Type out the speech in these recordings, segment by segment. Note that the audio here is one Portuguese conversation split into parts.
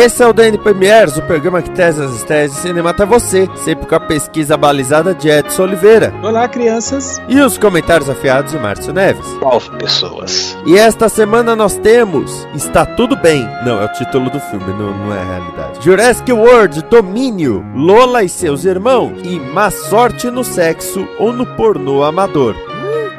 Esse é o DN Premiers, o programa que traz as estreias de cinema até você, sempre com a pesquisa balizada de Edson Oliveira. Olá, crianças. E os comentários afiados de Márcio Neves. Nove pessoas. E esta semana nós temos Está Tudo Bem. Não, é o título do filme, não, não é a realidade. Jurassic World, Domínio, Lola e seus irmãos e Má Sorte no Sexo ou no Pornô Amador.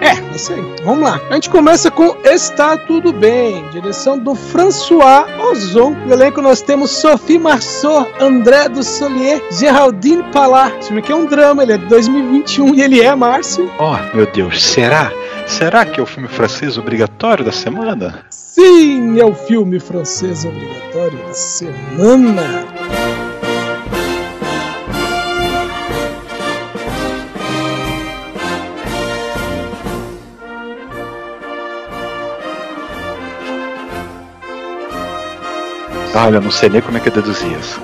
É, isso aí. Vamos lá. A gente começa com Está Tudo Bem, direção do François Ozon. No elenco nós temos Sophie Marceau, André do Solier, Geraldine Palar. Esse filme aqui é um drama, ele é de 2021 e ele é, Márcio. Oh, meu Deus, será? Será que é o filme francês obrigatório da semana? Sim, é o filme francês obrigatório da semana. Olha, eu não sei nem como é que eu deduzi isso.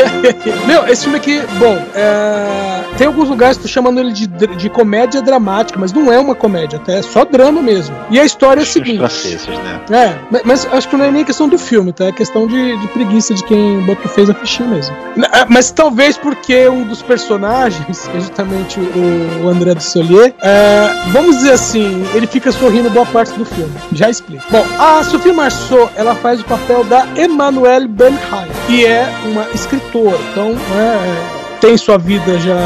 Meu, esse filme aqui, bom, é, tem alguns lugares que estão chamando ele de, de comédia dramática, mas não é uma comédia, até é só drama mesmo. E a história é a Os seguinte. franceses, né? É, ma- mas acho que não é nem questão do filme, tá? É questão de, de preguiça de quem botou, fez a fichinha mesmo. Ah, Mas talvez porque um dos personagens, que é justamente o, o André do Solier, é, vamos dizer assim, ele fica sorrindo boa parte do filme. Já explico. Bom, a Sophie Marceau, ela faz o papel da Emmanuelle Benheim, que é uma escritora. Então, é, tem sua vida já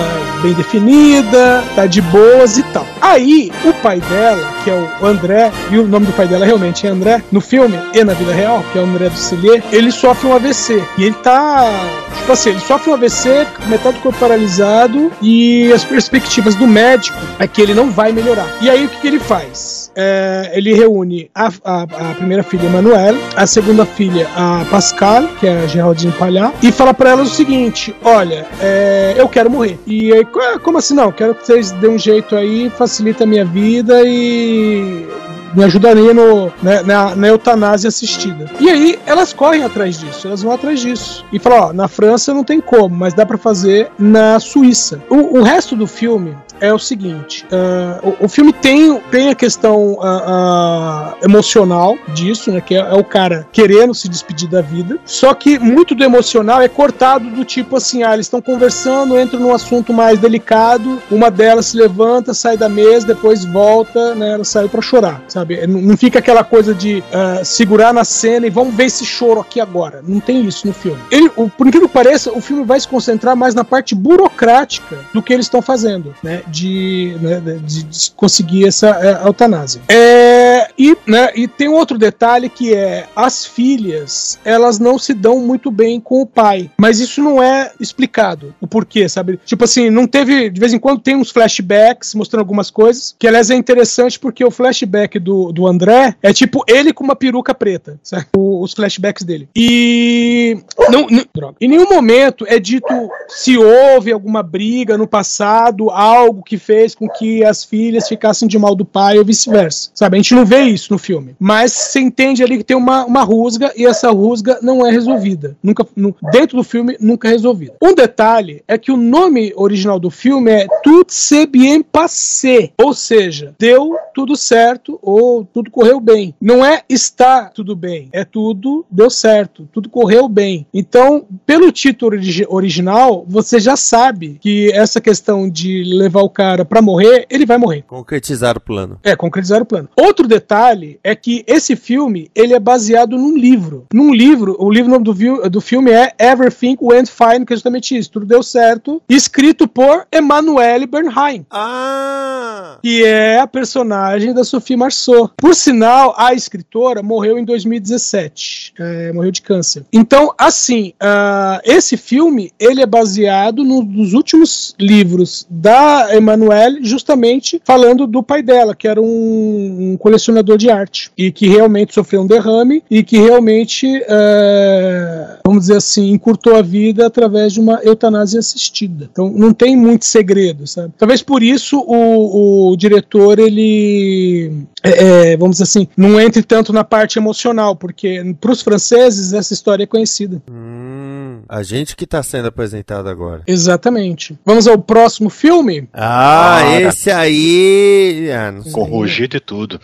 bem definida, tá de boas e tal. Aí, o pai dela, que é o André, e o nome do pai dela realmente é André, no filme e na vida real, que é o André do Celier, ele sofre um AVC. E ele tá. Tipo assim, ele sofre um AVC, metade do corpo paralisado, e as perspectivas do médico é que ele não vai melhorar. E aí, o que, que ele faz? É, ele reúne a, a, a primeira filha, Emanuela, a segunda filha, a Pascal, que é a Geraldine Palhar, e fala pra elas o seguinte: Olha, é, eu quero morrer. E aí, "Ah, como assim não? Quero que vocês dêem um jeito aí, facilita a minha vida e me ajudaria no, né, na, na eutanásia assistida. E aí elas correm atrás disso, elas vão atrás disso. E falam, ó, na França não tem como, mas dá pra fazer na Suíça. O, o resto do filme é o seguinte: ah, o, o filme tem, tem a questão ah, ah, emocional disso, né? Que é, é o cara querendo se despedir da vida. Só que muito do emocional é cortado do tipo assim: ah, eles estão conversando, entram num assunto mais delicado, uma delas se levanta, sai da mesa, depois volta, né? Ela saiu pra chorar, sabe? Não, fica aquela coisa de segurar na cena e vamos ver esse choro aqui agora. Não tem isso no filme. Ele, o- por incrível que pareça, o filme vai se concentrar mais na parte burocrática do que eles estão fazendo, né? De, né, de- conseguir essa é, eutanásia. É, e, né, e tem outro detalhe que é as filhas, elas não se dão muito bem com o pai, mas isso não é explicado o porquê, sabe? Tipo assim, não teve, de vez em quando tem uns flashbacks mostrando algumas coisas, que aliás é interessante porque o flashback do, do André é tipo ele com uma peruca preta, sabe? O- os flashbacks dele. E não, não- droga. em nenhum momento é dito se houve alguma briga no passado, algo que fez com que as filhas ficassem de mal do pai ou vice-versa. Sabe? A gente não vê isso no filme. Mas você entende ali que tem uma, uma rusga e essa rusga não é resolvida. Nunca, nu- dentro do filme, nunca é resolvida. Um detalhe é que o nome original do filme é Tout s'est bien passé. Ou seja, deu tudo certo ou tudo correu bem. Não é está tudo bem, é tudo deu certo, tudo correu bem. Então, pelo título origi- original, você já sabe que essa questão de levar o cara pra morrer, ele vai morrer. Concretizar o plano. É, concretizar o plano. Outro detalhe detalhe é que esse filme ele é baseado num livro. Num livro, o livro nome do, do filme é Everything Went Fine, que é justamente isso, tudo deu certo, escrito por Emanuele Bernheim Ah! que é a personagem da Sophie Marceau. Por sinal, a escritora morreu em 2017, é, morreu de câncer. Então, assim, ah, esse filme ele é baseado no- nos últimos livros da Emanuele, justamente falando do pai dela, que era um, um colecionador de arte e que realmente sofreu um derrame e que realmente, é, vamos dizer assim, encurtou a vida através de uma eutanásia assistida. Então, não tem muito segredo, sabe? Talvez por isso o, o diretor ele é, é, vamos dizer assim, não entre tanto na parte emocional, porque para os franceses essa história é conhecida. Hum, a gente que tá sendo apresentado agora. Exatamente. Vamos ao próximo filme? Ah, esse aí. Ah. Com rugido e tudo.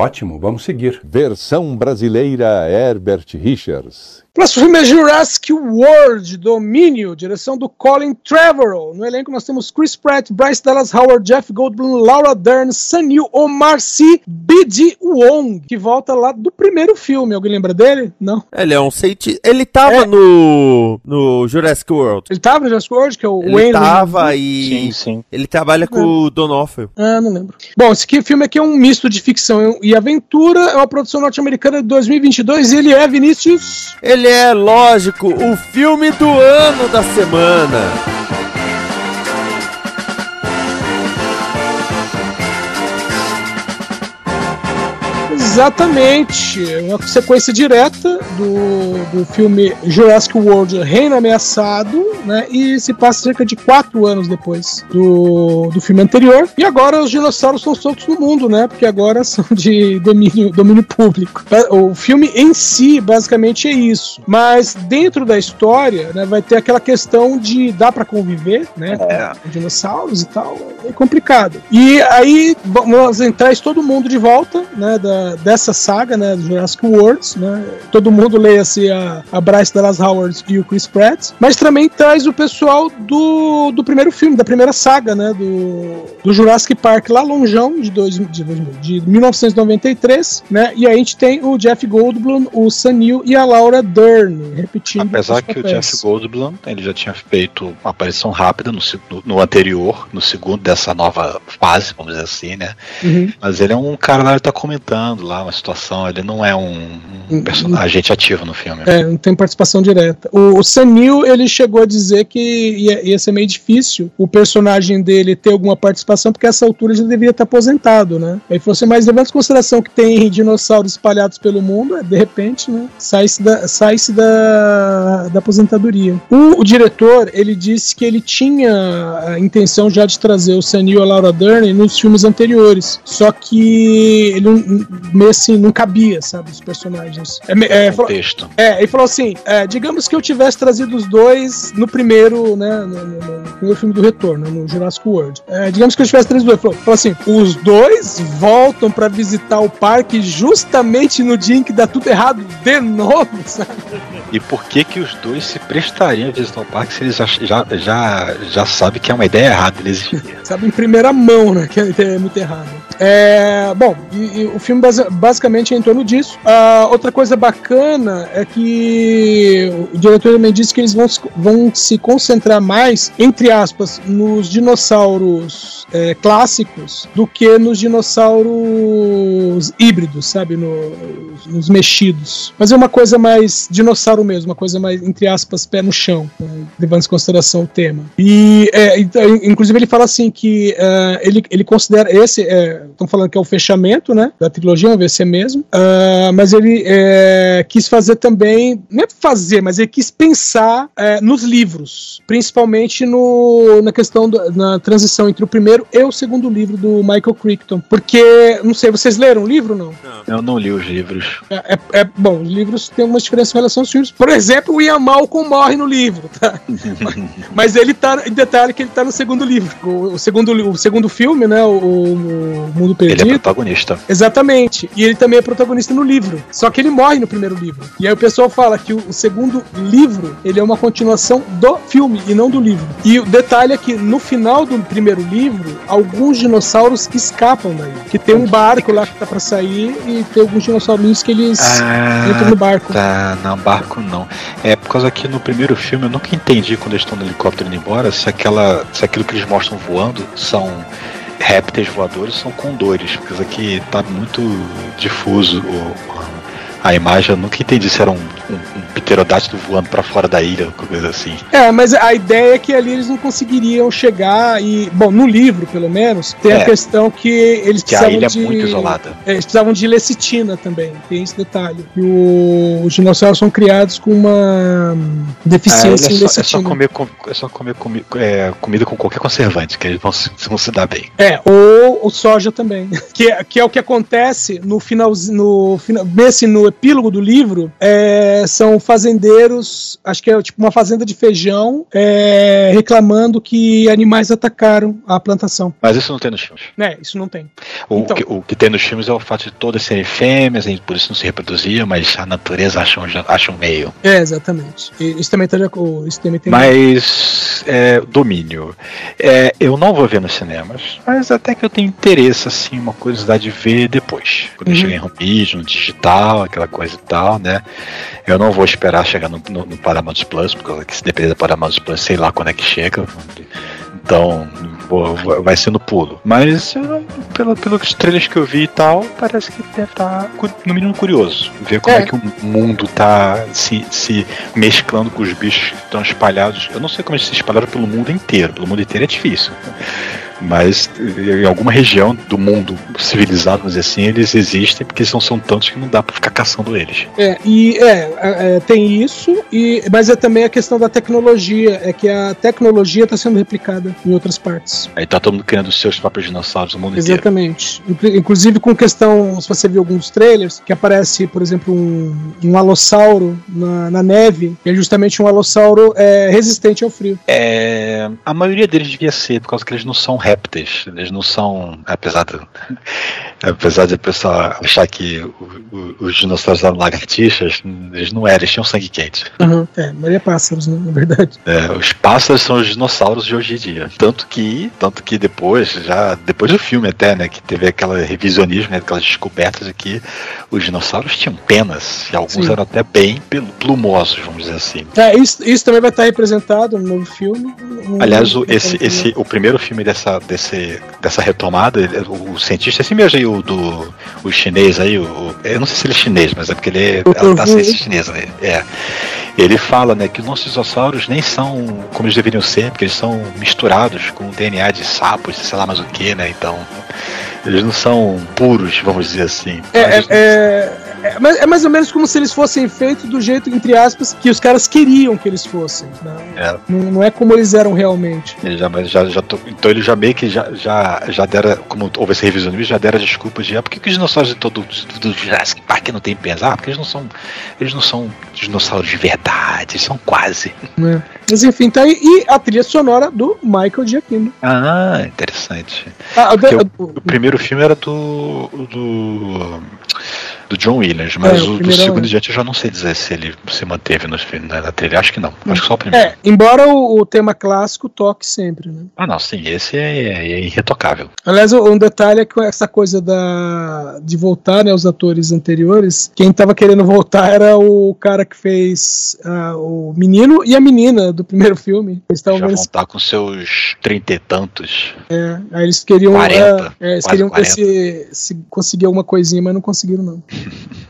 Ótimo, vamos seguir. Versão brasileira Herbert Richards. Próximo filme é Jurassic World Domínio, direção do Colin Trevorrow. No elenco nós temos Chris Pratt, Bryce Dallas Howard, Jeff Goldblum, Laura Dern, Sanil Omar Sy, B.D. Wong, que volta lá do primeiro filme. Alguém lembra dele? Não. Ele é um cientista. Ele tava É. no. no Jurassic World. Ele tava no Jurassic World, que é o Ele Wayne. tava e. Sim, sim. Ele trabalha com o Donofrio. Ah, não lembro. Bom, esse aqui, filme aqui é um misto de ficção e aventura, é uma produção norte-americana de 2022 e ele é, Vinícius... Ele é, lógico, o filme do ano da semana. Exatamente, uma sequência direta do, do filme Jurassic World Reino Ameaçado, né? E se passa cerca de quatro anos depois do, do filme anterior. E agora os dinossauros são soltos no mundo, né? Porque agora são de domínio, domínio público. O filme em si, basicamente, é isso. Mas dentro da história, né, vai ter aquela questão de dá pra conviver, né? Com dinossauros e tal. É complicado. E aí vamos entrar todo mundo de volta, né? Da, dessa saga, né? Do Jurassic Worlds, né? Todo mundo leia-se a, a Bryce Dallas Howard e o Chris Pratt. Mas também traz o pessoal do, do primeiro filme, da primeira saga, né? Do, do Jurassic Park lá longeão, de, dois, de, de 1993, né? E aí a gente tem o Jeff Goldblum, o Sanil e a Laura Dern, repetindo. Apesar que o papéis. Jeff Goldblum ele já tinha feito uma aparição rápida no, no- no anterior, no segundo dessa nova fase, vamos dizer assim, né? Uhum. Mas ele é um cara lá, ele tá comentando lá uma situação, ele não é um, um personagem agente ativo no filme. É, não tem participação direta. O, o Sanil, ele chegou a dizer que ia, ia ser meio difícil o personagem dele ter alguma participação, porque a essa altura ele já deveria estar aposentado, né? Aí falou assim, mas levando em consideração que tem dinossauros espalhados pelo mundo, é, de repente, né? Sai-se da, sai-se da, da aposentadoria. O, o diretor, ele disse que ele tinha a intenção já de trazer o Sanil e a Laura Dern nos filmes anteriores, só que ele não- meio assim, não cabia, sabe, os personagens. É, é, falou- é, ele falou assim: é, digamos que eu tivesse trazido os dois no primeiro, né? No, no- no primeiro filme do Retorno, no Jurassic World. É, digamos que eu tivesse trazido os dois. Falou, falou assim: os dois voltam pra visitar o parque justamente no dia em que dá tudo errado de novo, sabe? E por que que os dois se prestariam a visitar o parque se eles já, já, já, já sabem que é uma ideia errada eles existirem? Sabe, em primeira mão, né? Que é muito errado. É, bom, e- e o filme basi- basicamente é em torno disso. Ah, outra coisa bacana é que o diretor também disse que eles vão, vão se concentrar mais, entre aspas, nos dinossauros é, clássicos do que nos dinossauros híbridos, sabe? No- nos mexidos. Mas é uma coisa mais dinossauro mesmo, uma coisa mais, entre aspas, pé no chão, né, levando em consideração o tema. E, é, então, inclusive, ele fala assim que é, ele, ele considera esse, estão falando que é o fechamento, né, da trilogia, vamos ver se é mesmo, ah, mas ele é, quis fazer também, não é fazer, mas ele quis pensar é, nos livros, principalmente no, na questão, do- na transição entre o primeiro e o segundo livro do Michael Crichton, porque, não sei, vocês leram o livro ou não? Eu não li os livros. É, é- é- bom, os livros têm uma diferença em relação aos filmes. Por exemplo, o Ian Malcolm morre no livro, tá? Mas ele tá, em detalhe que ele tá no segundo livro. O, o segundo, o segundo filme, né, o, o Mundo Ele é Perdido. protagonista. Exatamente. Exatamente. E ele também é protagonista no livro. Só que ele morre no primeiro livro. E aí o pessoal fala que o, o segundo livro, ele é uma continuação do filme e não do livro. E o detalhe é que no final do primeiro livro, alguns dinossauros escapam daí. Que tem um barco lá que tá pra sair e tem alguns dinossaurinhos que eles Ah, entram no barco. Tá, não, barco não. É por causa que no primeiro filme eu nunca entendi quando eles estão no helicóptero indo embora se aquela. se aquilo que eles mostram voando são répteis voadores são condores. Porque isso aqui tá muito difuso o- a imagem. Eu nunca entendi se era um, um, um pterodátilo voando pra fora da ilha, alguma coisa assim. É, mas a ideia é que ali eles não conseguiriam chegar e. Bom, no livro, pelo menos, tem a É. questão que eles Que a precisavam ilha é de. muito isolada. É, eles precisavam de lecitina também, tem esse detalhe. E o- os dinossauros são criados com uma hum, deficiência é, em só, é só lecitina. comer, com- é só comer comi- é, comida com qualquer conservante, que eles vão, vão se dar bem. É, ou o soja também. Que é, que é o que acontece no final, no nesse no epílogo do livro, é, são fazendeiros, acho que é tipo uma fazenda de feijão, é, reclamando que animais atacaram a plantação. Mas isso não tem nos filmes. É, isso não tem. O, Então. que, o que tem nos filmes é o fato de todas serem fêmeas, e por isso não se reproduziam, mas a natureza acha um, acha um meio. É, exatamente. Isso também, tá, isso também tem. Mas é, domínio. É, eu não vou ver nos cinemas, mas até que eu tenho interesse, assim, uma curiosidade de ver depois. Quando Uhum. chegar em home no digital, aquela coisa e tal, né? Eu não vou esperar chegar no, no, no Paramount Plus, porque se depender da Paramount Plus, sei lá quando é que chega. Então, vou- vai ser no pulo. Mas, eu, pelo, pelos trailers que eu vi e tal, parece que deve estar, no mínimo, curioso. Ver como é, É. que o mundo tá se, se mesclando com os bichos que estão espalhados. Eu não sei como eles se espalharam pelo mundo inteiro. Pelo mundo inteiro é difícil. Mas em alguma região do mundo civilizado, vamos dizer assim, eles existem porque são, são tantos que não dá pra ficar caçando eles. É, e é, é, é, tem isso, e, mas é também a questão da tecnologia, é que a tecnologia está sendo replicada em outras partes. Aí tá todo mundo criando os seus próprios dinossauros no mundo inteiro. Exatamente. Inclu- Inclusive com questão, se você viu alguns trailers, que aparece, por exemplo, um, um alossauro na, na neve, que é justamente um alossauro é, resistente ao frio. É, a maioria deles devia ser, por causa que eles não são répteis. Eles não são. Apesar, do, apesar de o pessoal achar que o- o- os dinossauros eram lagartixas, eles não eram, eles tinham sangue quente. É, Maria Pássaros, né, na verdade. É, os pássaros são os dinossauros de hoje em dia. Tanto que, tanto que depois, já depois do filme até, né, que teve aquela revisionismo, né, aquelas descobertas de que os dinossauros tinham penas e alguns Sim. eram até bem plumosos, vamos dizer assim. É, isso, isso também vai estar representado no novo filme. Um- Aliás, o, esse, esse, o primeiro filme dessa, desse, dessa retomada, ele- o, o cientista, esse mesmo aí, o do o chinês aí, o, eu não sei se ele é chinês, mas é porque ele é, ela tá né? chinesa, né? É. Ele fala, né, que os nossos dinossauros nem são como eles deveriam ser, porque eles são misturados com DNA de sapos, sei lá mais o que, né? Então, eles não são puros, vamos dizer assim. É, é, é, é mais- é ou menos como se eles fossem feitos do jeito, entre aspas, que os caras queriam que eles fossem. né? É. Não, não é como eles eram realmente. Ele já, já, já tô- então ele já meio que já, já, já dera, como houve esse revisionismo, já dera desculpas de ah, por que, que os dinossauros de todo do Jurassic Park não tem penas? Ah, porque eles não são. Eles não são dinossauros de verdade, eles são quase. né? Mas enfim, tá aí. E a trilha sonora do Michael Giacchino. Ah, interessante. Ah, o- o- O primeiro filme era do. do. Do John Williams, mas É, o o, do segundo é. diante eu já não sei dizer se ele se manteve no, na, na trilha. Acho que não. Acho que só o primeiro. é, embora o, o tema clássico toque sempre, né? Ah, não, sim, esse é, é irretocável. Aliás, um detalhe é que essa coisa da de voltar, né, os atores anteriores, quem tava querendo voltar era o cara que fez ah, o menino e a menina do primeiro filme. Eles Já vão estar com seus trinta e tantos. É, aí eles queriam. 40, é, é, eles queriam ver 40. se, se conseguir alguma coisinha, mas não conseguiram, não.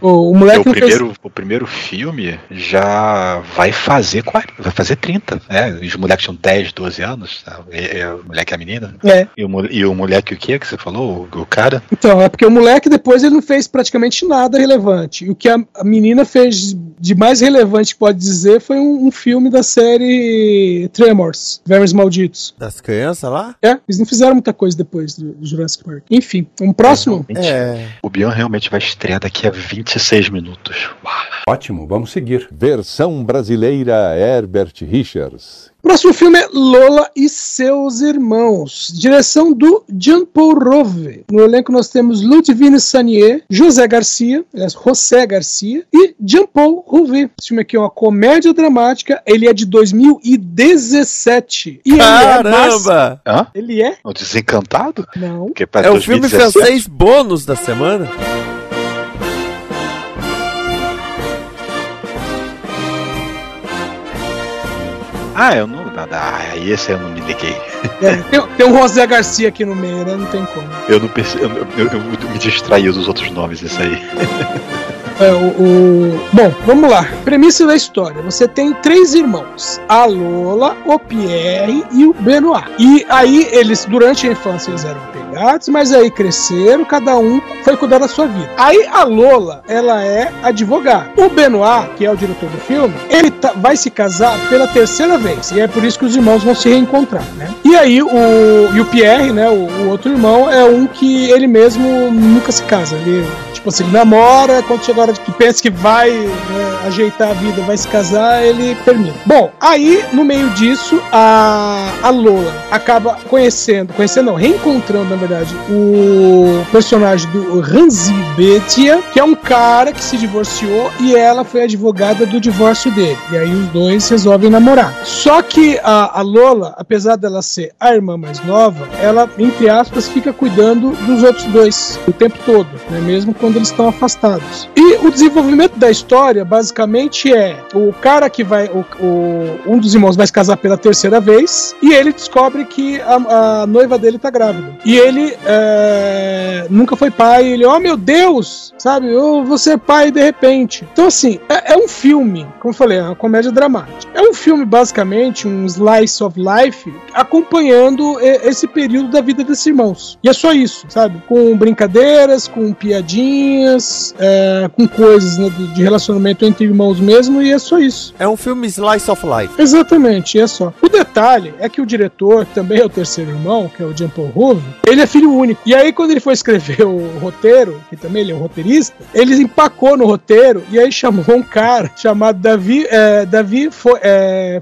O, o moleque o não fez- primeiro, o primeiro filme já vai fazer 40, vai fazer 30, né? Os moleques tinham 10, 12 anos, tá? E- e o moleque e a menina. É, E o, e o moleque o que que você falou? O, o cara? então, é porque o moleque depois ele não fez praticamente nada relevante. E o que a, a menina fez de mais relevante, pode dizer, foi um, um filme da série Tremors, Vermes Malditos. Das crianças lá? É, eles não fizeram muita coisa depois do, do Jurassic Park. Enfim, um próximo. Realmente, É. O Bion realmente vai estrear daqui daqui a 26 minutos. Uau. Ótimo, vamos seguir. Versão brasileira Herbert Richards. Próximo filme é Lola e seus irmãos. Direção do Jean Paul Rove. No elenco nós temos Ludivine Sanier, José Garcia, aliás, José Garcia e Jean Paul Rove. Esse filme aqui é uma comédia dramática. Ele é de 2017. E ele é Caramba! Hã? Ele é? O Desencantado? Não. É o filme 2017. francês bônus da semana. Ah, eu não. Ah, esse eu não me liguei. É, tem, tem um José Garcia aqui no meio, né? Não tem como. Eu não perce... eu, eu, eu- me distraí dos outros nomes, esse aí. É, o, o- Bom, vamos lá. Premissa da história. Você tem três irmãos: a Lola, o Pierre e o Benoit. E aí eles, durante a infância, eles eram mas aí cresceram, cada um foi cuidar da sua vida. Aí a Lola, ela é advogada. O Benoit, que é o diretor do filme, ele tá- vai se casar pela terceira vez. E é por isso que os irmãos vão se reencontrar, né? E aí o, e o Pierre, né, o, o outro irmão, é um que ele mesmo nunca se casa. Ele, tipo assim, namora, quando chega a hora de que pensa que vai né, ajeitar a vida, vai se casar, ele termina. Bom, aí no meio disso, a, a Lola acaba conhecendo, conhecendo não, reencontrando, na verdade, o personagem do Ranzi Betia, que é um cara que se divorciou e ela foi advogada do divórcio dele. E aí os dois resolvem namorar. Só que a, a Lola, apesar dela ser a irmã mais nova, ela, entre aspas, fica cuidando dos outros dois o tempo todo, né? mesmo quando eles estão afastados. E o desenvolvimento da história, basicamente, é o cara que vai. O, o- um dos irmãos vai se casar pela terceira vez e ele descobre que a, a noiva dele tá grávida. E ele é, nunca foi pai. Ele, oh meu Deus, sabe? Eu vou ser pai de repente. Então, assim, é, é um filme, como eu falei, é uma comédia dramática. É um filme, basicamente, um slice of life, acompanhando esse período da vida desses irmãos. E é só isso, sabe? Com brincadeiras, com piadinhas, é, com coisas né, de relacionamento entre irmãos mesmo, e é só isso. É um filme Slice of Life. Exatamente, é só. O detalhe é que o diretor, que também é o terceiro irmão, que é o Jean Paul Rouve, ele é filho único. E aí, quando ele foi escrever o roteiro, que também ele é um roteirista, ele empacou no roteiro e aí chamou um cara chamado Davi, é, Davi Fo- é,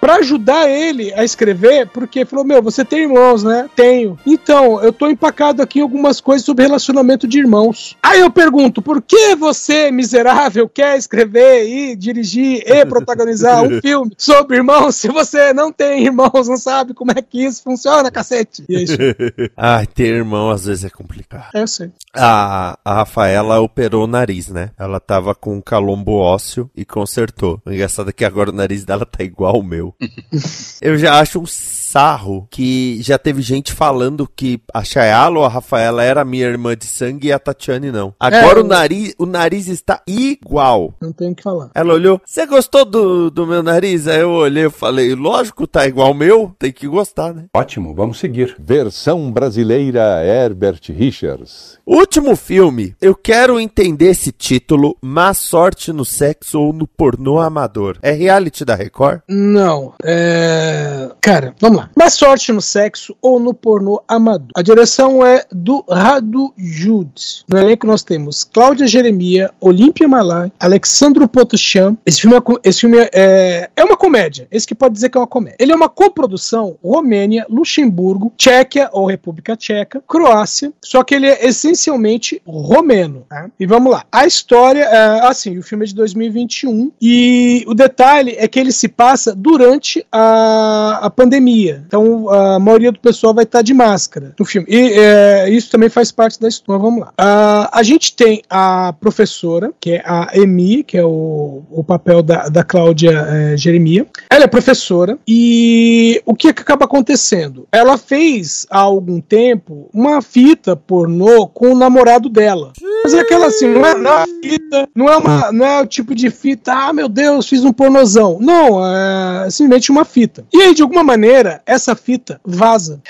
pra ajudar ele a escrever, porque falou: Meu, você tem irmãos, né? Tenho. Então, eu tô empacado aqui em algumas coisas sobre relacionamento de irmãos. Aí eu pergunto: por que você, miserável, quer escrever e dirigir e protagonizar um filme sobre irmãos se você não tem irmãos, não sabe como é que isso funciona, cacete? E é isso. Ai, ter irmão às vezes é complicado. É, eu sei. A, a Rafaela operou o nariz, né? Ela tava com um calombo ósseo e consertou. O engraçado é que agora o nariz dela tá igual ao meu. Eu já acho um sarro que já teve gente falando que a Chayala ou a Rafaela era minha irmã de sangue e a Tatiane não. Agora É, o, nariz, o nariz está igual. Não tenho o que falar. Ela olhou, você gostou do, do meu nariz? Aí eu olhei e falei, lógico, tá igual ao meu, tem que gostar, né? Ótimo, vamos seguir. Versão brasileira Herbert Richards. Último filme. Eu quero entender esse título, Má Sorte no Sexo ou no Pornô Amador. É reality da Record? Não. É... Cara, vamos lá. Má sorte no sexo ou no pornô amador. A direção é do Radu Jude. No elenco nós temos Cláudia Jeremia, Olímpia Malai, Alexandro Potuchan. Esse filme, é, esse filme é, é uma comédia. Esse que pode dizer que é uma comédia. Ele é uma coprodução Romênia, Luxemburgo, Tchequia ou República Tcheca, Croácia. Só que ele é essencialmente romeno. tá? E vamos lá. A história é assim: o filme é de 2021 e o detalhe é que ele se passa durante a, a pandemia. Então a maioria do pessoal vai estar de máscara no filme. E é, isso também faz parte da história. Vamos lá. Ah, a gente tem a professora, que é a Emi, que é o, o papel da, da Cláudia eh, Jeremia. Ela é professora e o que, é que acaba acontecendo? Ela fez há algum tempo uma fita pornô com o namorado dela. Aquela assim, não é, não é fita, não é, uma, não é o tipo de fita, ah meu Deus, fiz um pornozão. Não, é simplesmente uma fita. E aí, de alguma maneira, essa fita vaza.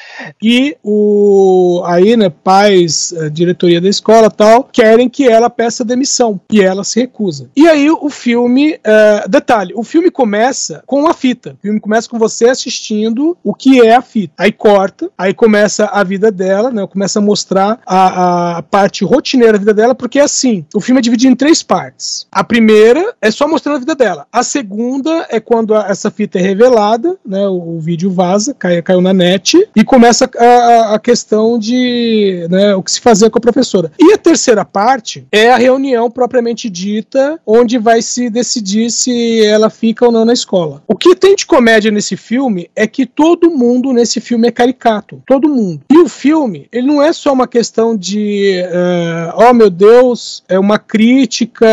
E o aí, né, pais, a diretoria da escola tal, querem que ela peça demissão. E ela se recusa. E aí o filme, é, detalhe, o filme começa com a fita. O filme começa com você assistindo o que é a fita. Aí corta, aí começa a vida dela, né? Começa a mostrar a, a parte rotineira da vida dela, Porque assim, o filme é dividido em três partes. A primeira é só mostrando a vida dela. A segunda é quando a, essa fita é revelada, né? O, o vídeo vaza, cai, caiu na net, e começa a, a, questão de né, o que se fazer com a professora. E a terceira parte é a reunião propriamente dita, onde vai se decidir se ela fica ou não na escola. O que tem de comédia nesse filme é que todo mundo nesse filme é caricato. Todo mundo. E o filme, ele não é só uma questão de, uh, oh meu Deus, é uma crítica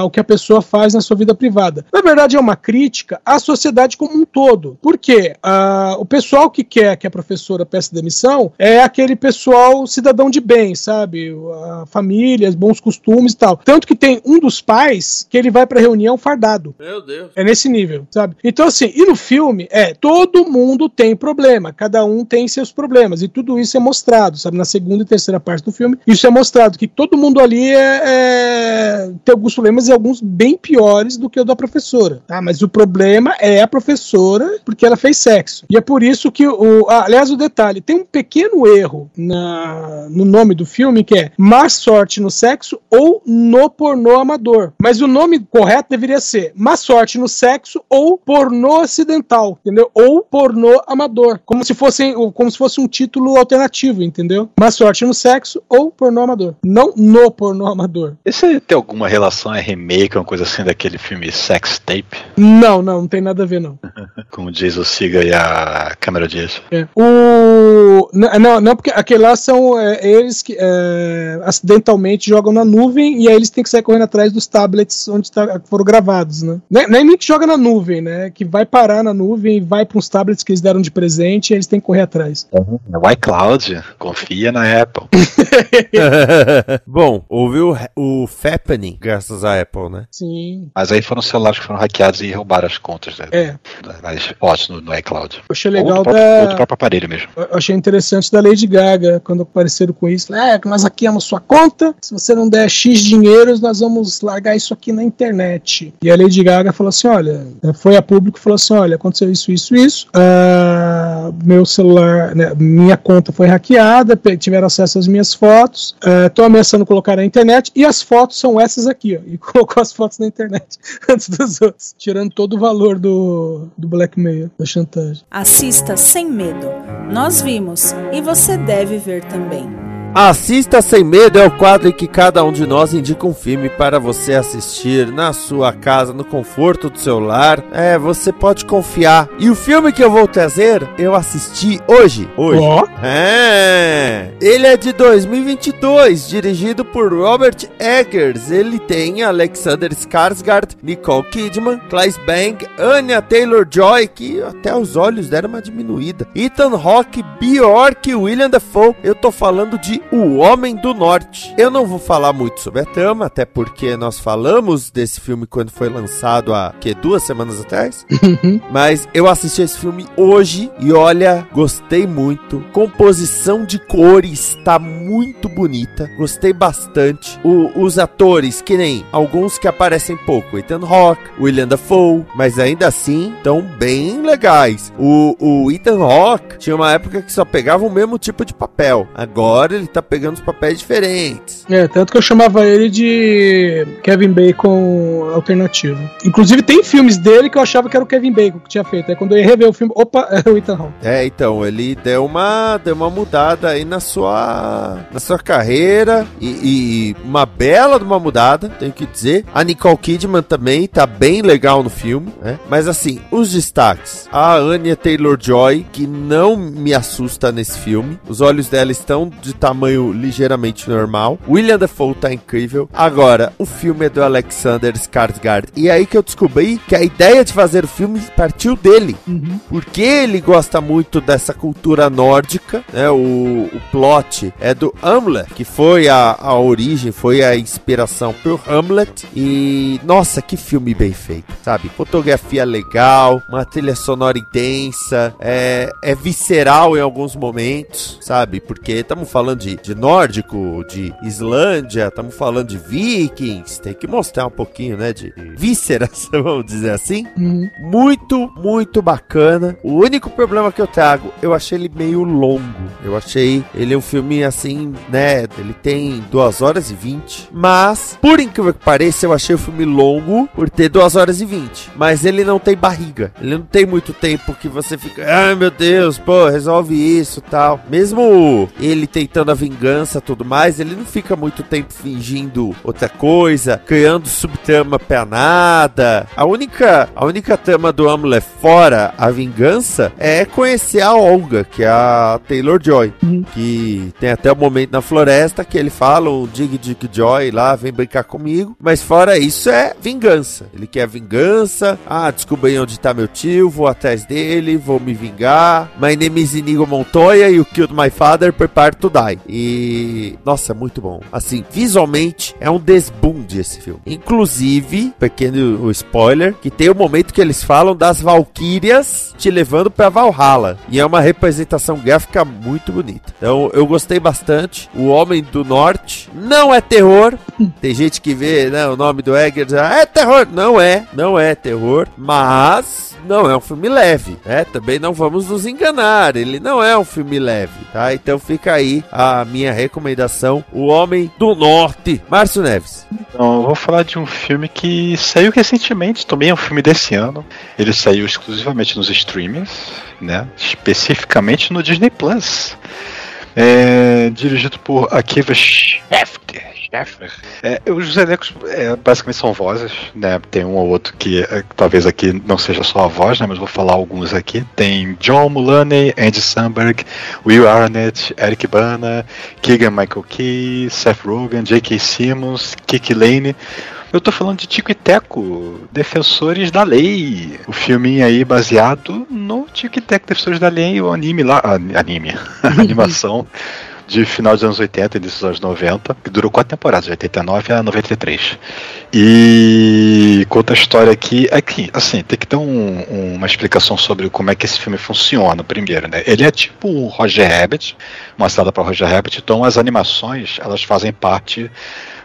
ao que a pessoa faz na sua vida privada. Na verdade, é uma crítica à sociedade como um todo. Por quê? Uh, o pessoal que quer que a professora peça demissão é aquele pessoal cidadão de bem, sabe? Uh, famílias, bons costumes e tal. Tanto que tem um dos pais que ele vai pra reunião fardado. Meu Deus. É nesse nível, sabe? Então, assim, e no filme, é, todo mundo tem problema, cada um tem seus problemas, e tudo isso é mostrado, sabe? Na segunda e terceira parte do filme, isso é mostrado, que todo mundo ali é, é, tem alguns problemas e alguns bem piores do que o da professora, tá? Mas o problema é a professora, porque ela fez sexo. E é por isso que, o, ah, aliás, o detalhe, tem um pequeno erro na, no nome do filme, que é Má Sorte no Sexo ou No Pornô Amador. Mas o nome correto deveria ser Má Sorte no Sexo ou Pornô Acidental, entendeu? Ou Pornô Amador. Como se fosse, como se fosse um título alternativo, entendeu? Má Sorte no Sexo ou Pornô Amador. Não no Pornô Amador. Esse tem alguma relação, é remake, uma coisa assim daquele filme Sex Tape? Não, não, não tem nada a ver, não. Com o Jason Siga e a câmera Dias. É. O... Não, não, porque aquele lá são é, eles que é, acidentalmente jogam na nuvem e aí eles têm que sair correndo atrás dos tablets onde tá, foram gravados, né? Nem, nem que joga na nuvem, né? Que vai parar na nuvem e vai para uns tablets que eles deram de presente e eles têm que correr atrás. Uhum. O iCloud, confia na Apple. Bom, houve o, o Fappening, graças à Apple, né? Sim. Mas aí foram celulares que foram hackeados e roubaram as contas né? É. das fotos no, no iCloud. Eu achei Ou legal do próprio, ou do da. próprio aparelho mesmo. Eu achei interessante da Lady Gaga, quando apareceram com isso. É, que nós hackeamos sua conta. Se você não der X dinheiros, nós vamos largar isso aqui na internet. E a Lady Gaga falou assim: olha, foi a público e falou assim: olha, aconteceu isso, isso, isso. Ah, meu celular, né, minha conta foi hackeada, tiveram acesso às minhas fotos. Estou ameaçando colocar na internet. E as fotos são essas aqui, ó. E colocou as fotos na internet antes dos outros. Tirando todo o valor do, do blackmail, da chantagem. Assista sem medo. Nós vimos e você deve ver também. Assista Sem Medo é o quadro em que cada um de nós indica um filme para você assistir na sua casa, no conforto do seu lar. É, você pode confiar. E o filme que eu vou trazer, eu assisti hoje. Hoje. Ó. É. Ele é de 2022, dirigido por Robert Eggers. Ele tem Alexander Skarsgård, Nicole Kidman, Claes Bang, Anya Taylor-Joy, que até os olhos deram uma diminuída. Ethan Hawke, Bjork e William Dafoe. Eu tô falando de O Homem do Norte. Eu não vou falar muito sobre a trama, até porque nós falamos desse filme quando foi lançado há que duas semanas atrás. Mas eu assisti esse filme hoje e olha, gostei muito. Composição de cores tá muito bonita. Gostei bastante. O- os atores, que nem alguns que aparecem pouco, Ethan Hawke, William Dafoe, mas ainda assim estão bem legais. O, o Ethan Hawke tinha uma época que só pegava o mesmo tipo de papel. Agora ele tá pegando os papéis diferentes. É, tanto que eu chamava ele de Kevin Bacon alternativo. Inclusive, tem filmes dele que eu achava que era o Kevin Bacon que tinha feito. Aí quando eu ia rever o filme, opa, é o Ethan Hawke. É, então, ele deu uma, deu uma mudada aí na sua, na sua carreira e, e uma bela de uma mudada, tenho que dizer. A Nicole Kidman também tá bem legal no filme, né? Mas assim, os destaques. A Anya Taylor-Joy, que não me assusta nesse filme. Os olhos dela estão de tamanho ligeiramente normal. William Dafoe tá incrível. Agora, o filme é do Alexander Skarsgård. E é aí que eu descobri que a ideia de fazer o filme partiu dele porque ele gosta muito dessa cultura nórdica, né? O, o plot é do Hamlet, que foi a, a origem, foi a inspiração por Hamlet. E nossa, que filme bem feito, sabe? Fotografia legal, uma trilha sonora intensa, é, é visceral em alguns momentos, sabe? Porque estamos falando de de, de nórdico, de Islândia, estamos falando de vikings, tem que mostrar um pouquinho, né, de vísceras, vamos dizer assim. Uhum. Muito, muito bacana. O único problema que eu trago, eu achei ele meio longo. Eu achei ele um filme assim, né, ele tem 2 horas e 20, mas, por incrível que pareça, eu achei o filme longo por ter 2 horas e 20, mas ele não tem barriga. Ele não tem muito tempo que você fica, ai meu Deus, pô, resolve isso tal. Mesmo ele tentando vingança tudo mais, ele não fica muito tempo fingindo outra coisa, criando subtrama pra nada. A única, a única trama do Amulet fora a vingança é conhecer a Olga, que é a Taylor Joy, Uhum. que tem até o momento na floresta que ele fala um Dig Dig Joy lá, vem brincar comigo. Mas fora isso é vingança. Ele quer vingança. Ah, descobri onde tá meu tio, vou atrás dele, vou me vingar. My name is Inigo Montoya e you killed my father, prepare to die. E nossa, muito bom. Assim, visualmente é um desbunde esse filme. Inclusive, pequeno spoiler, que tem o momento que eles falam das Valkyrias te levando pra Valhalla. E é uma representação gráfica muito bonita. Então, eu gostei bastante. O Homem do Norte não é terror. Tem gente que vê né, o nome do Egger e diz, "Ah, é terror. Não é, não é terror. Mas não é um filme leve, né? Também não vamos nos enganar. Ele não é um filme leve, tá? Então fica aí a minha recomendação: O Homem do Norte. Márcio Neves. Então, eu vou falar de um filme que saiu recentemente, também é um filme desse ano. Ele saiu exclusivamente nos streamings, né? Especificamente no Disney Plus. É, dirigido por Akiva Schefter. É, os elencos é, basicamente são vozes, né? Tem um ou outro que é, talvez aqui não seja só a voz, né? Mas vou falar alguns aqui. Tem John Mulaney, Andy Samberg, Will Arnett, Eric Bana, Keegan Michael Key, Seth Rogen, J.K. Simmons, Kiki Lane. Eu tô falando de Tico e Teco, Defensores da Lei. O filminho aí baseado no Tico e Teco, Defensores da Lei, o anime lá. a- Anime. A animação de final dos anos 80 e início dos anos 90, que durou quatro temporadas, de 89 a 93. E conta a história aqui. Aqui, assim, tem que ter um- uma explicação sobre como é que esse filme funciona primeiro, né? Ele é tipo um Roger Rabbit, uma estrada para Roger Rabbit, então as animações elas fazem parte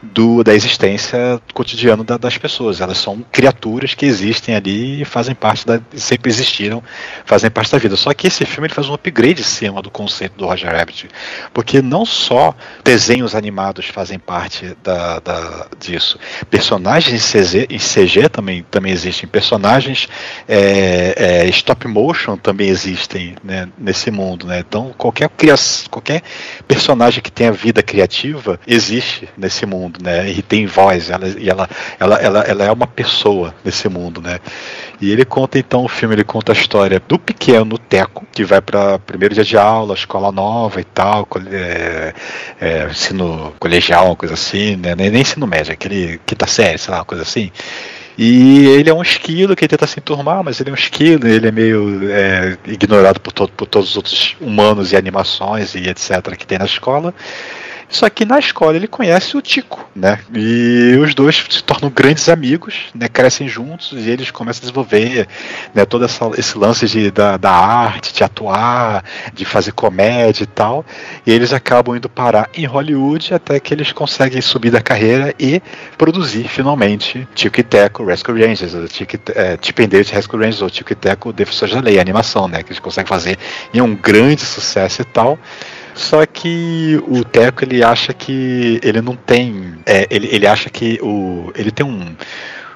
do, da existência cotidiana da- das pessoas. Elas são criaturas que existem ali e fazem parte da. sempre existiram, fazem parte da vida. Só que esse filme ele faz um upgrade em cima do conceito do Roger Rabbit. Porque não só desenhos animados fazem parte da, da- disso. Personagens em CG, em CG também, também existem. Personagens é, é, stop motion também existem né, nesse mundo. Né? Então qualquer qualquer personagem que tenha vida criativa existe nesse mundo, né? E tem voz, ela, e ela, ela, ela, ela é uma pessoa nesse mundo, né? E ele conta então o filme, ele conta a história do pequeno Teco, que vai para primeiro dia de aula, escola nova e tal, é, é, ensino colegial, uma coisa assim, né? Nem, ensino médio, aquele quinta série, sei lá, uma coisa assim. E ele é um esquilo que tenta se enturmar, mas ele é um esquilo, ele é meio é, ignorado por, todo, por todos os outros humanos e animações e etc. que tem na escola. Só que na escola ele conhece o Tico, né? E os dois se tornam grandes amigos, né? Crescem juntos e eles começam a desenvolver né, todo essa, esse lance de, da, da arte, de atuar, de fazer comédia e tal. E eles acabam indo parar em Hollywood até que eles conseguem subir da carreira e produzir finalmente Tico e Teco Rescue Rangers, Tico, é, Chip and Dale Rescue Rangers, ou Tico e Teco Defensores da Lei, a animação, né? Que eles conseguem fazer e é um grande sucesso e tal. Só que o Teco ele acha que ele não tem. é, ele, ele acha que o. Ele tem um.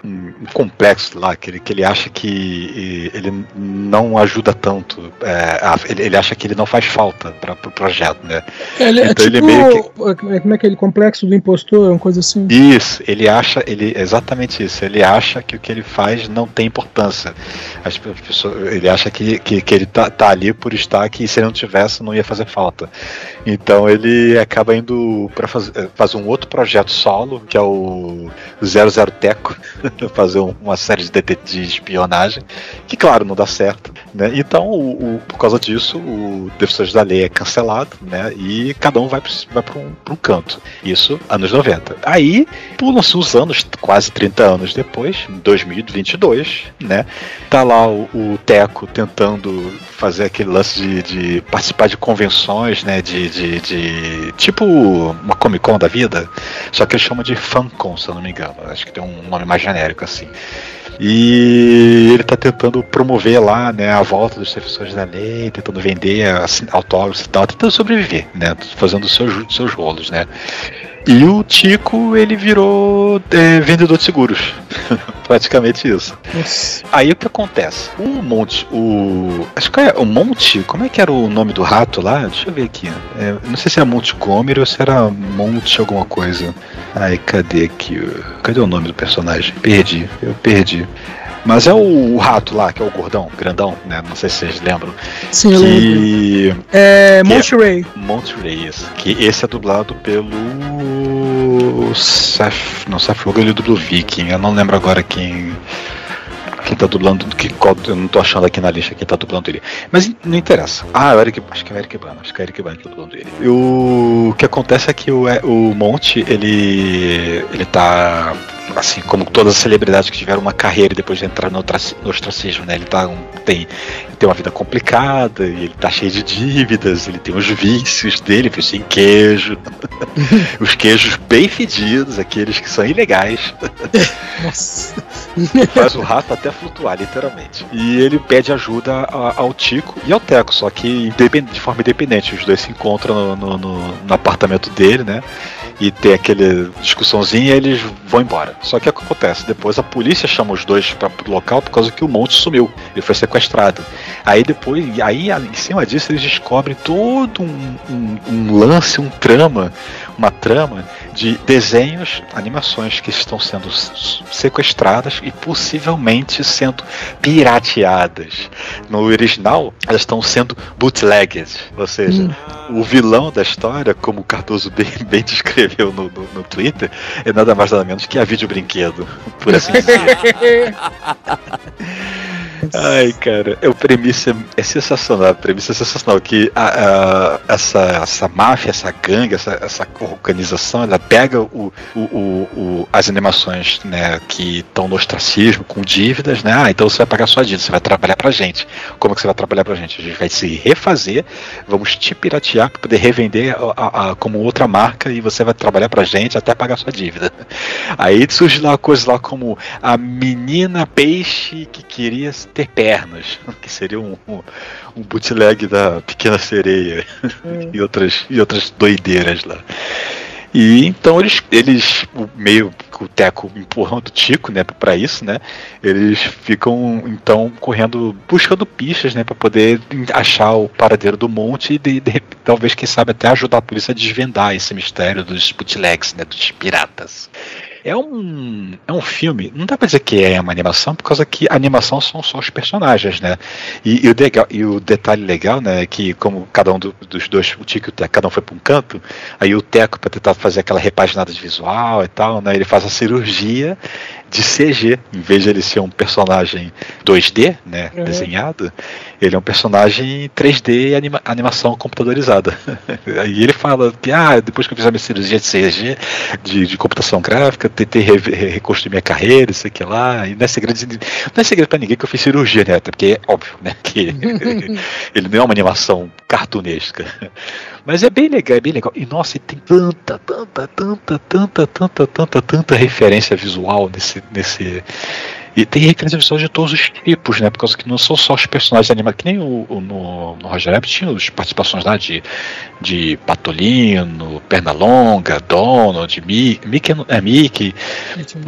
Um complexo lá, que ele, que ele acha que ele não ajuda tanto. é, ele, ele acha que ele não faz falta para o pro projeto, né? Ele é Então ele tipo. meio Como é que é aquele complexo do impostor? Uma coisa assim. Isso, ele acha, ele exatamente isso. Ele acha que o que ele faz não tem importância. As pe- pessoas, ele acha que, que, que ele tá, tá ali por estar que se ele não tivesse não ia fazer falta. Então ele acaba indo para fazer, fazer um outro projeto solo, que é o 00 Teco, fazer um- uma série de, det- de espionagem, que claro não dá certo. Né? Então o, o, por causa disso, o Defensores da Lei é cancelado, né? E cada um vai, vai para um, um canto. Isso, anos 90. Aí, pulam-se os anos, quase 30 anos depois, 2022, né? Tá lá o, o Teco tentando fazer aquele lance de, de participar de convenções, né? De, de, de, tipo uma Comic Con da vida, só que ele chama de FanCon, se eu não me engano. Acho que tem um nome mais genérico assim. E ele está tentando promover lá, né, a volta dos defensores da lei, tentando vender assim, autógrafos e tal, tentando sobreviver, né, fazendo os seus, seus rolos, né. E o Tico, ele virou é, vendedor de seguros. Praticamente isso. Nossa. Aí o que acontece? O Monte, o. Acho que é o Monte. Como é que era o nome do rato lá? Deixa eu ver aqui. É, não sei se é Montgomery ou se era Monte alguma coisa. Ai, cadê aqui? Cadê o nome do personagem? Perdi, eu perdi. Mas é o, o rato lá, que é o gordão, grandão, né? Não sei se vocês lembram. Sim, eu lembro. Que. É. que é- Monterey. Monterey, isso. Que esse é dublado pelo. Seth. Não, Seth Rogen ele dubla o Viking. Eu não lembro agora quem. Quem tá dublando. Que, qual- eu não tô achando aqui na lista quem tá dublando ele. Mas não interessa. Ah, é o Eric. Acho que é o Eric Bana. Acho que é o Eric Bana que tá dublando ele. E o, que acontece é que o, o Monte, ele. Ele tá. Assim, como todas as celebridades que tiveram uma carreira e depois de entrar no, no ostracismo, né? Ele tá, um- tem, tem uma vida complicada, ele tá cheio de dívidas, ele tem os vícios dele, vício em queijo, os queijos bem fedidos, aqueles que são ilegais. Nossa. Faz o rato até flutuar, literalmente. E ele pede ajuda ao Tico e ao Teco, só que de forma independente. Os dois se encontram no, no- no- apartamento dele, né? E tem aquele discussãozinha e eles vão embora. Só que o que acontece? Depois a polícia chama os dois para o local por causa que o Monte sumiu. Ele foi sequestrado. Aí depois, aí em cima disso eles descobrem todo um, um- um lance, um trama, uma trama de desenhos, animações que estão sendo sequestradas e possivelmente sendo pirateadas. No original, elas estão sendo bootlegged, ou seja, o vilão da história, como o Cardoso bem, bem descreveu no, no, no Twitter, é nada mais nada menos que a vídeo brinquedo, por assim dizer. Ai, cara, é, o premissa é sensacional. A premissa é sensacional. Que a, a- essa, essa máfia, essa gangue, essa, essa organização, ela pega o, o, o- o- as animações né, que estão no ostracismo, com dívidas, né? Ah, então você vai pagar sua dívida, você vai trabalhar pra gente. Como que você vai trabalhar pra gente? A gente vai se refazer, vamos te piratear para poder revender a- a- a- como outra marca e você vai trabalhar pra gente até pagar sua dívida. Aí surge lá coisas lá como a menina peixe que queria ter pernas, que seria um, um, um bootleg da Pequena Sereia e, outras, e outras doideiras lá. E então eles, eles o meio que o Teco empurrando o Tico, né, para isso, né? Eles ficam então correndo, buscando pistas, né, para poder achar o paradeiro do monte e de, de, talvez quem sabe até ajudar a polícia a desvendar esse mistério dos bootlegs, né, dos piratas. É um, é um filme, não dá pra dizer que é uma animação, por causa que a animação são só os personagens, né? E, e o, legal, e o detalhe legal, né, é que como cada um do- dos dois, o Tico e o Teco, cada um foi pra um canto, aí o Teco, pra tentar fazer aquela repaginada de visual e tal, né, ele faz a cirurgia de CG, em vez de ele ser um personagem 2D, né, Uhum. desenhado, ele é um personagem 3D anima, animação computadorizada. Aí ele fala que, ah, depois que eu fiz a minha cirurgia de CG, de, de computação gráfica, tentei re- re- reconstruir minha carreira, isso aqui lá, e não é segredo, não é segredo pra ninguém que eu fiz cirurgia, né, até porque é óbvio, né, que ele não é uma animação cartunesca. Mas é bem legal, é bem legal. E nossa, e tem tanta, tanta, tanta, tanta, tanta, tanta, tanta referência visual nesse. nesse e tem visual de todos os tipos, né? Por causa que não são só os personagens animados, que nem o, o- no, no Roger Rabbit tinha as participações lá de, de Patolino, Pernalonga, Donald, Mickey, Mickey é Mickey,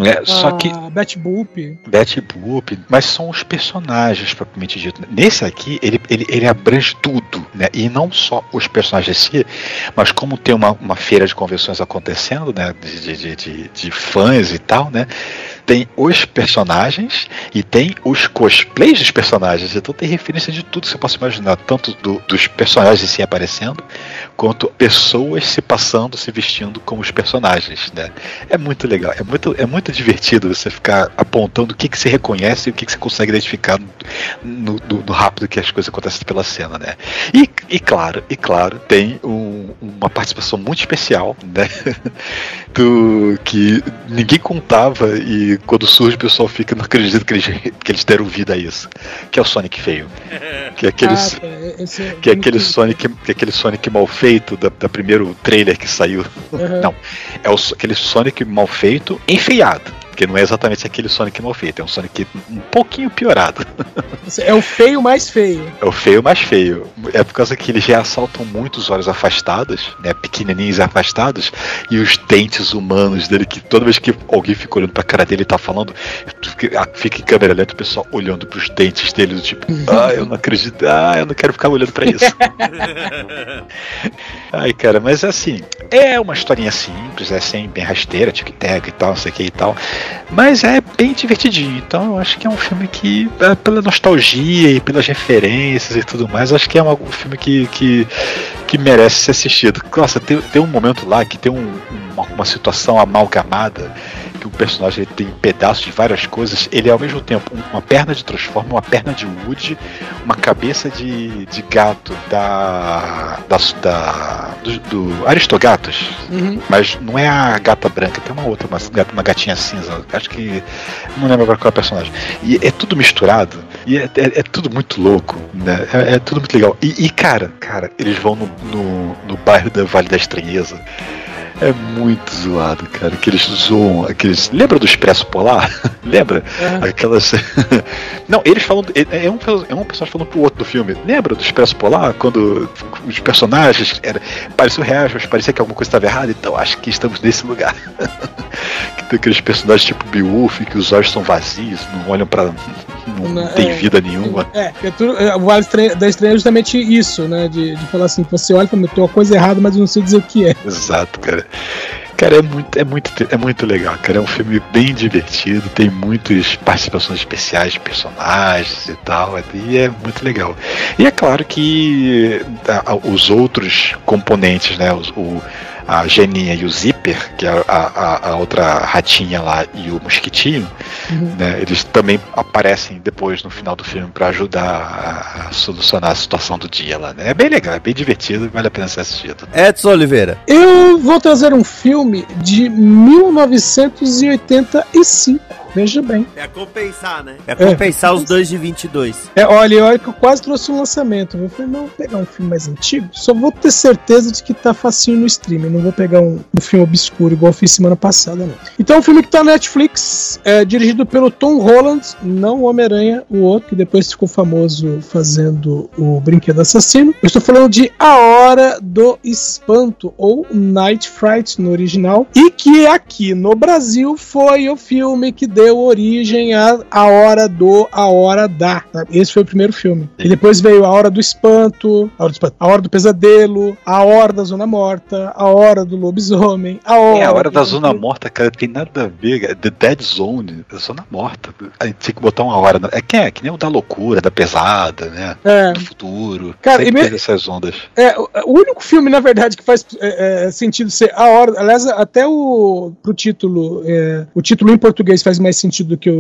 É, só que- Betty Boop. Betty Boop, mas são os personagens propriamente dito. Nesse aqui, ele, ele, ele abrange tudo, né? E não só os personagens em si, mas como tem uma, uma feira de convenções acontecendo, né? De, de, de, de- de fãs e tal, né? Tem os personagens personagens e tem os cosplays dos personagens. Então tem referência de tudo que você possa imaginar, tanto do, dos personagens se aparecendo, quanto pessoas se passando, se vestindo como os personagens, né? É muito legal, é muito, é muito divertido você ficar apontando o que, que você reconhece e o que, que você consegue identificar no, no, no rápido que as coisas acontecem pela cena, né? E, e claro, e claro, tem um, uma participação muito especial, né? Do que ninguém contava e quando surge o pessoal fica, não acredito que eles, que eles deram vida a isso. Que é o Sonic feio. Que é aqueles. Ah, esse é Que é aquele Sonic, que é aquele Sonic mal feito da, da primeiro trailer que saiu. Uhum. Não, é o, aquele Sonic mal feito enfeiado. Porque não é exatamente aquele Sonic mal feito, é um Sonic um pouquinho piorado. É o feio mais feio. É o feio mais feio. É por causa que eles já assaltam muito os olhos afastados, né? Pequenininhos e afastados, e os dentes humanos dele, que toda vez que alguém fica olhando pra cara dele e tá falando, fica em câmera lenta o pessoal olhando pros dentes dele, do tipo, ah, eu não acredito, ah, eu não quero ficar olhando pra isso. Ai, cara, mas assim, é uma historinha simples, é sem bem rasteira, tic-tac e tal, não sei o que e tal. Mas é bem divertidinho. Então eu acho que é um filme que, é, pela nostalgia e pelas referências e tudo mais, acho que é um, um filme que, que, que merece ser assistido. Nossa, tem, tem um momento lá que tem um- uma, uma situação amalgamada que o personagem ele tem pedaços de várias coisas. Ele é ao mesmo tempo um- uma perna de Transformer, uma perna de Woody, uma cabeça de, de gato da. da, da do, do Aristogatos. Uhum. Mas não é a gata branca, tem uma outra, uma, uma gatinha cinza. Acho que. Não lembro agora qual é o personagem. E é tudo misturado. E é, é- é tudo muito louco, né? É, é tudo muito legal. E, e, cara, cara, eles vão no, no, no bairro da Vale da Estranheza. É muito zoado, cara. Que eles zoam. Aqueles... Lembra do Expresso Polar? Lembra? Aham. Aquelas. Não, eles falam. É é um, é um personagem falando pro outro do filme. Lembra do Expresso Polar? Quando os personagens. Era, pareciam reais, mas parecia que alguma coisa estava errada. Então acho que estamos nesse lugar. que tem aqueles personagens tipo Beowulf, que os olhos são vazios, não olham pra. Não, tem é. vida nenhuma. É, é tudo, é, o Vale da Estranha é justamente isso, né? De, de falar assim, você olha e fala, tem uma coisa errada, mas eu não sei dizer o que é. Exato, cara. Cara, é muito, é, muito, é muito legal, cara. É um filme bem divertido, tem muitas participações especiais de personagens e tal, e é muito legal. E é claro que os outros componentes, né? os- o, a Geninha e o Zipper, que é a, a- a outra ratinha lá, e o mosquitinho, Uhum. né? Eles também aparecem depois no final do filme para ajudar a, a solucionar a situação do dia lá, né? É bem legal, é bem divertido, vale a pena ser assistido. Edson Oliveira. Eu vou trazer um filme de 1985. Veja bem. É compensar, né? É compensar os dois de 22. É, olha, olha que eu quase trouxe um lançamento. Eu falei, não, vou pegar um filme mais antigo. Só vou ter certeza de que tá facinho no streaming. Não vou pegar um, um filme obscuro igual eu fiz semana passada, não. Então, é um filme que tá na Netflix, é dirigido pelo Tom Holland, não o Homem-Aranha, o outro, que depois ficou famoso fazendo o Brinquedo Assassino. Eu estou falando de A Hora do Espanto, ou Night Fright no original, e que aqui no Brasil foi o filme que deu origem a A Hora do A Hora da. Esse foi o primeiro filme. E depois veio A Hora do Espanto, A Hora do, Espanto, a hora do Pesadelo, A Hora da Zona Morta, A Hora do Lobisomem, A Hora. É, a hora da zona morta, cara, tem nada a ver. cara. The Dead Zone, a zona morta. A gente tinha que botar uma hora. É que é que nem o da loucura, da pesada, né? É, Do futuro. Cara, Sempre e me- teve essas ondas. É, o o único filme, na verdade, que faz é, é, sentido ser a hora. Aliás, até o pro título, é, o título em português faz mais sentido do que o,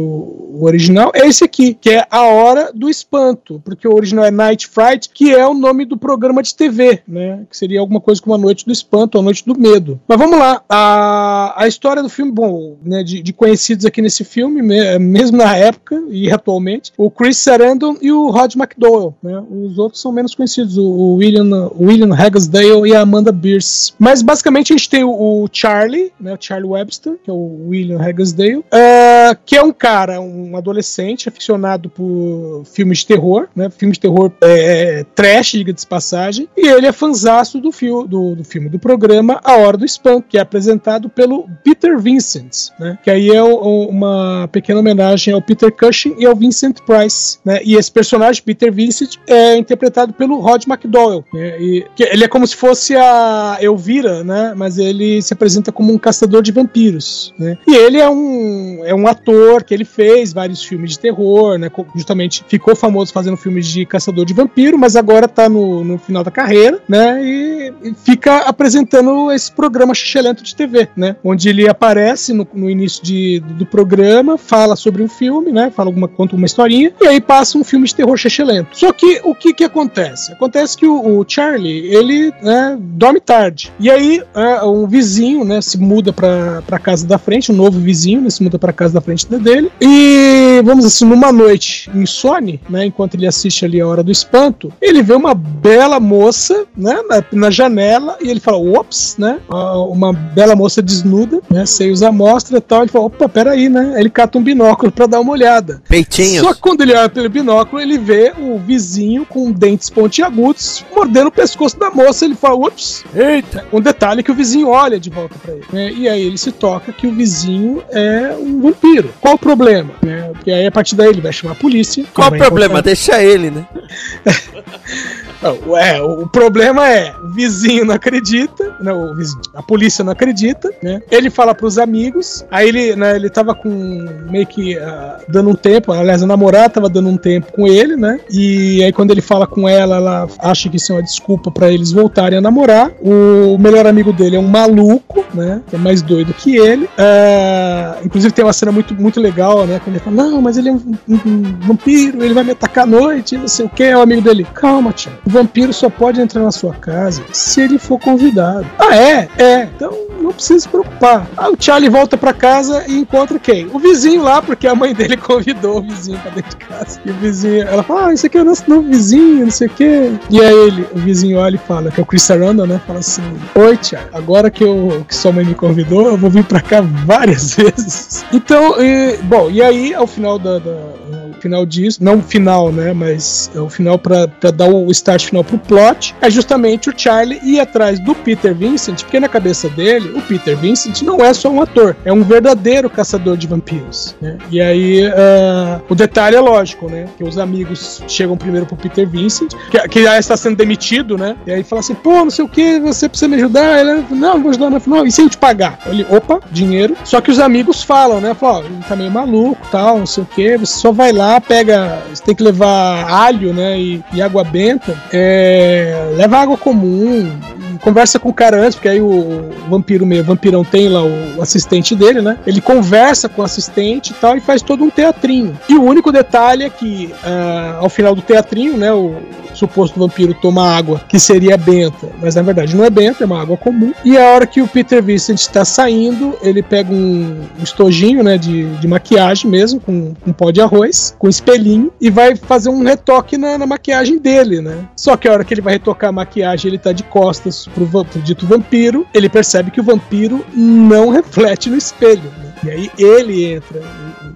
o original, é esse aqui, que é A Hora do Espanto, porque o original é Night Fright, que é o nome do programa de TV, né? Que seria alguma coisa como a Noite do Espanto, a Noite do Medo. Mas vamos lá, a, a história do filme, bom, né, de, de conhecidos aqui nesse filme, me- mesmo na época e atualmente, o Chris Sarandon e o Rod McDowell, né? Os outros são menos conhecidos, o, William, William Haggsdale e a Amanda Bierce. Mas basicamente a gente tem o, o Charlie, né? O Charlie Webster, que é o William Haggsdale, ah, que é um cara, um adolescente aficionado por filmes de terror, né? Filmes de terror é, trash, diga de passagem, e ele é fanzaço do, fio, do, do filme, do programa A Hora do Espanto, que é apresentado pelo Peter Vincent, né? Que aí é uma pequena homenagem ao Peter Cushing e ao Vincent Price, né? E esse personagem, Peter Vincent, é interpretado pelo Rod McDowell, né? E, ele é como se fosse a Elvira, né? Mas ele se apresenta como um caçador de vampiros, né? E ele é um, é um ator que ele fez vários filmes de terror, né? Justamente ficou famoso fazendo filmes de caçador de vampiro, mas agora tá no, no final da carreira, né? E, e fica apresentando esse programa xixelento de TV, né? Onde ele aparece no, no início de, do programa, fala sobre um filme, né? Fala alguma, conta uma historinha, e aí passa um filme de terror xixelento. Só que o que que acontece? Acontece que o, o Charlie, ele né, dorme tarde. E aí é, um vizinho, né, se muda pra, pra casa da frente, um novo vizinho, né, se muda pra casa da frente dele. E, vamos assim, numa noite insone, né, enquanto ele assiste ali a Hora do Espanto, ele vê uma bela moça, né, na, na janela, e ele fala, ops, né, uma bela moça desnuda, né, seios à mostra e tal. Ele fala, opa, peraí, né, ele cata um binóculo pra dar uma olhada. Peitinhos. Só que quando ele olha pelo binóculo, ele vê o vizinho com dentes pontiagudos mordendo o pescoço da moça. Ele fala, ups, eita. Um detalhe que o vizinho olha de volta pra ele. Né? E aí ele se toca que o vizinho é um vampiro. Qual o problema? Né? Porque aí a partir daí ele vai chamar a polícia. Qual o vai problema? encontrar- Deixa ele, né? Não, é, o problema é, o vizinho não acredita, não, a polícia não acredita, né? Ele fala pros amigos, aí ele, né, ele tava com meio que ah, dando um tempo, aliás, a namorada tava dando um tempo com ele, né? E aí quando ele fala com ela, ela acha que isso é uma desculpa pra eles voltarem a namorar. O melhor amigo dele é um maluco, né? Que é mais doido que ele. Ah, inclusive tem uma cena muito, muito legal, né? Quando ele fala, não, mas ele é um, um- um vampiro, ele vai me atacar à noite, não sei o que. É o amigo dele, calma, tio. Vampiro só pode entrar na sua casa se ele for convidado. Ah, é? É. Então não precisa se preocupar. Aí o Charlie volta pra casa e encontra quem? O vizinho lá, porque a mãe dele convidou o vizinho pra dentro de casa. E o vizinho, ela fala, ah, isso aqui é o nosso novo vizinho, não sei o quê. E aí ele, o vizinho olha e fala, que é o Chris Sarandon, né? Fala assim, oi, Charlie, agora que, eu, que sua mãe me convidou, eu vou vir pra cá várias vezes. Então, e, bom, e aí, ao final da, da final disso, não o final, né, mas é o final pra dar o start final pro plot, é justamente o Charlie ir atrás do Peter Vincent, porque na cabeça dele, o Peter Vincent não é só um ator, é um verdadeiro caçador de vampiros, né? E aí, ah, o detalhe é lógico, né, que os amigos chegam primeiro pro Peter Vincent, que, que já está sendo demitido, né, e aí fala assim, pô, não sei o que, você precisa me ajudar, ele, não, não vou ajudar, não, não, e se a gente pagar? Ele, opa, dinheiro, só que os amigos falam, né, falam, ele tá meio maluco, tal, não sei o que, você só vai lá, pega, você tem que levar alho, né, e, e água benta, é, leva água comum, conversa com o cara antes, porque aí o, vampiro meio vampirão tem lá o, assistente dele, né? Ele conversa com o assistente e tal e faz todo um teatrinho. E o único detalhe é que ah, ao final do teatrinho, né, o suposto vampiro toma água que seria benta, mas na verdade não é benta, é uma água comum. E a hora que o Peter Vincent está saindo, ele pega um, estojinho, né, de, de maquiagem mesmo, com pó de arroz, com espelhinho, e vai fazer um retoque na, na maquiagem dele, né? Só que a hora que ele vai retocar a maquiagem, ele tá de costas pro, pro dito vampiro, ele percebe que o vampiro não reflete no espelho, né? E aí ele entra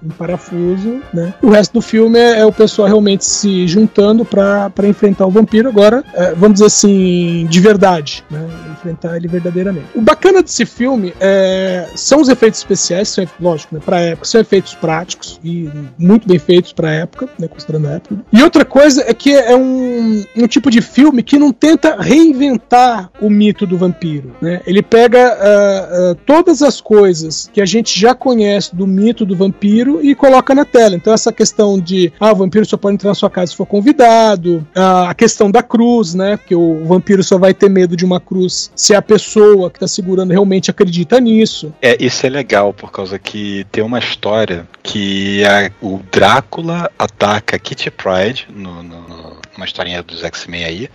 em parafuso, né? O resto do filme é, é o pessoal realmente se juntando pra enfrentar o vampiro agora, é, vamos dizer assim, de verdade, né? Enfrentar ele verdadeiramente. O bacana desse filme é, são os efeitos especiais, são, lógico, né? Pra época, são efeitos práticos e muito bem feitos pra época, né? Considerando a época. E outra coisa é que é um, um tipo de filme que não tenta reinventar o mito do vampiro, né? Ele pega ah, ah, todas as coisas que a gente já conhece do mito do vampiro e coloca na tela. Então essa questão de ah, o vampiro só pode entrar na sua casa se for convidado, ah, a questão da cruz, né? Porque o vampiro só vai ter medo de uma cruz se a pessoa que tá segurando realmente acredita nisso. É, isso é legal, por causa que tem uma história que a- o Drácula ataca Kitty Pride no- no- numa historinha dos X-Men aí.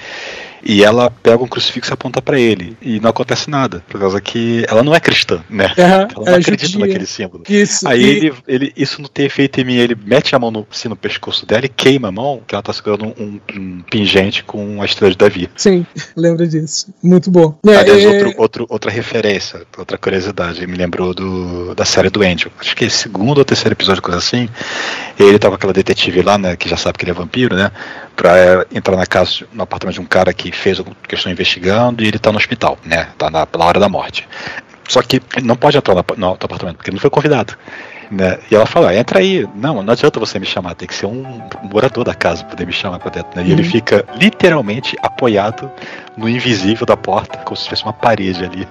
E ela pega um crucifixo e aponta pra ele. E não acontece nada. Por causa que ela não é cristã, né? Aham, Ela não é acredita judia. naquele símbolo. Isso. Aí e- ele, ele, isso não tem efeito em mim, ele mete a mão no, assim, no pescoço dela e queima a mão, que ela tá segurando um, um pingente com a estrela de Davi. Sim, lembra disso. Muito bom. Aliás, é, outro, outro, outra referência, outra curiosidade, me lembrou do, da série do Angel. Acho que é segundo ou terceiro episódio, coisa assim. Ele tava com aquela detetive lá, né, que já sabe que ele é vampiro, né, pra é, entrar na casa, no apartamento de um cara que fez alguma questão investigando e ele tá no hospital, né, tá na, na hora da morte. Só que ele não pode entrar no, no apartamento, porque ele não foi convidado. Né? E ela fala, entra aí. Não, não adianta você me chamar, tem que ser um morador da casa poder me chamar pra dentro. Né? E ele Uhum. fica literalmente apoiado no invisível da porta, como se tivesse uma parede ali,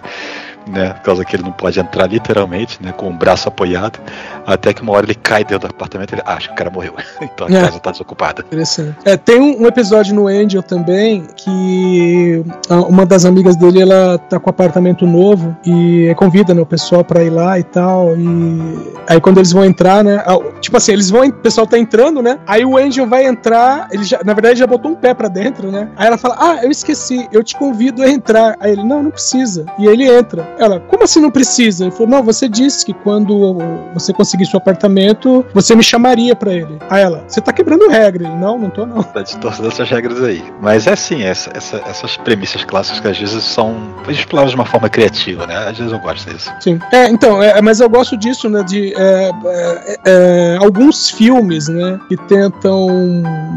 né? Por causa que ele não pode entrar literalmente, né? Com o braço apoiado. Até que uma hora ele cai dentro do apartamento e ele acha que o cara morreu. então a É. casa tá desocupada. Interessante. É, tem um, um episódio no Angel também que uma das amigas dele ela tá com um apartamento novo e convida né, o pessoal pra ir lá e tal. E aí quando eles vão entrar, né? Tipo assim, eles vão, o pessoal tá entrando, né? Aí o Angel vai entrar, ele já, na verdade já botou um pé pra dentro, né? Aí ela fala: Ah, eu esqueci, eu te convido a entrar. Aí ele: Não, não precisa. E ele entra. Ela: Como assim não precisa? Ele falou: Não, você disse que quando você conseguir seu apartamento, você me chamaria pra ele. Aí ela: Você tá quebrando regra. Ele: Não, não tô não. Tá de todas essas regras aí. Mas é assim, essa, essa- essas premissas clássicas que às vezes são exploradas de uma forma criativa, né? Às vezes eu gosto disso. Sim. É, então, é, mas eu gosto disso, né? De é, é, é, alguns filmes, né? Que tentam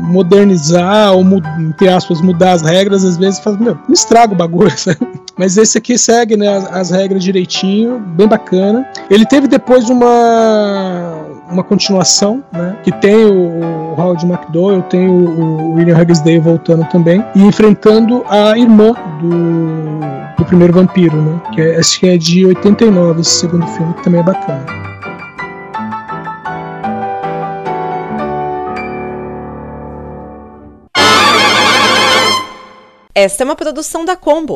modernizar ou, entre aspas, mudar as regras, às vezes faz, meu, não estraga o bagulho, sabe? Mas esse aqui segue, né? As, as regras direitinho, bem bacana. Ele teve depois uma uma continuação, né? Que tem o, Howard McDowell, tem o, o William Huggisdale voltando também e enfrentando a irmã do, do primeiro vampiro, né? Que é, acho que é de 89 esse segundo filme, que também é bacana. Esta é uma produção da Combo.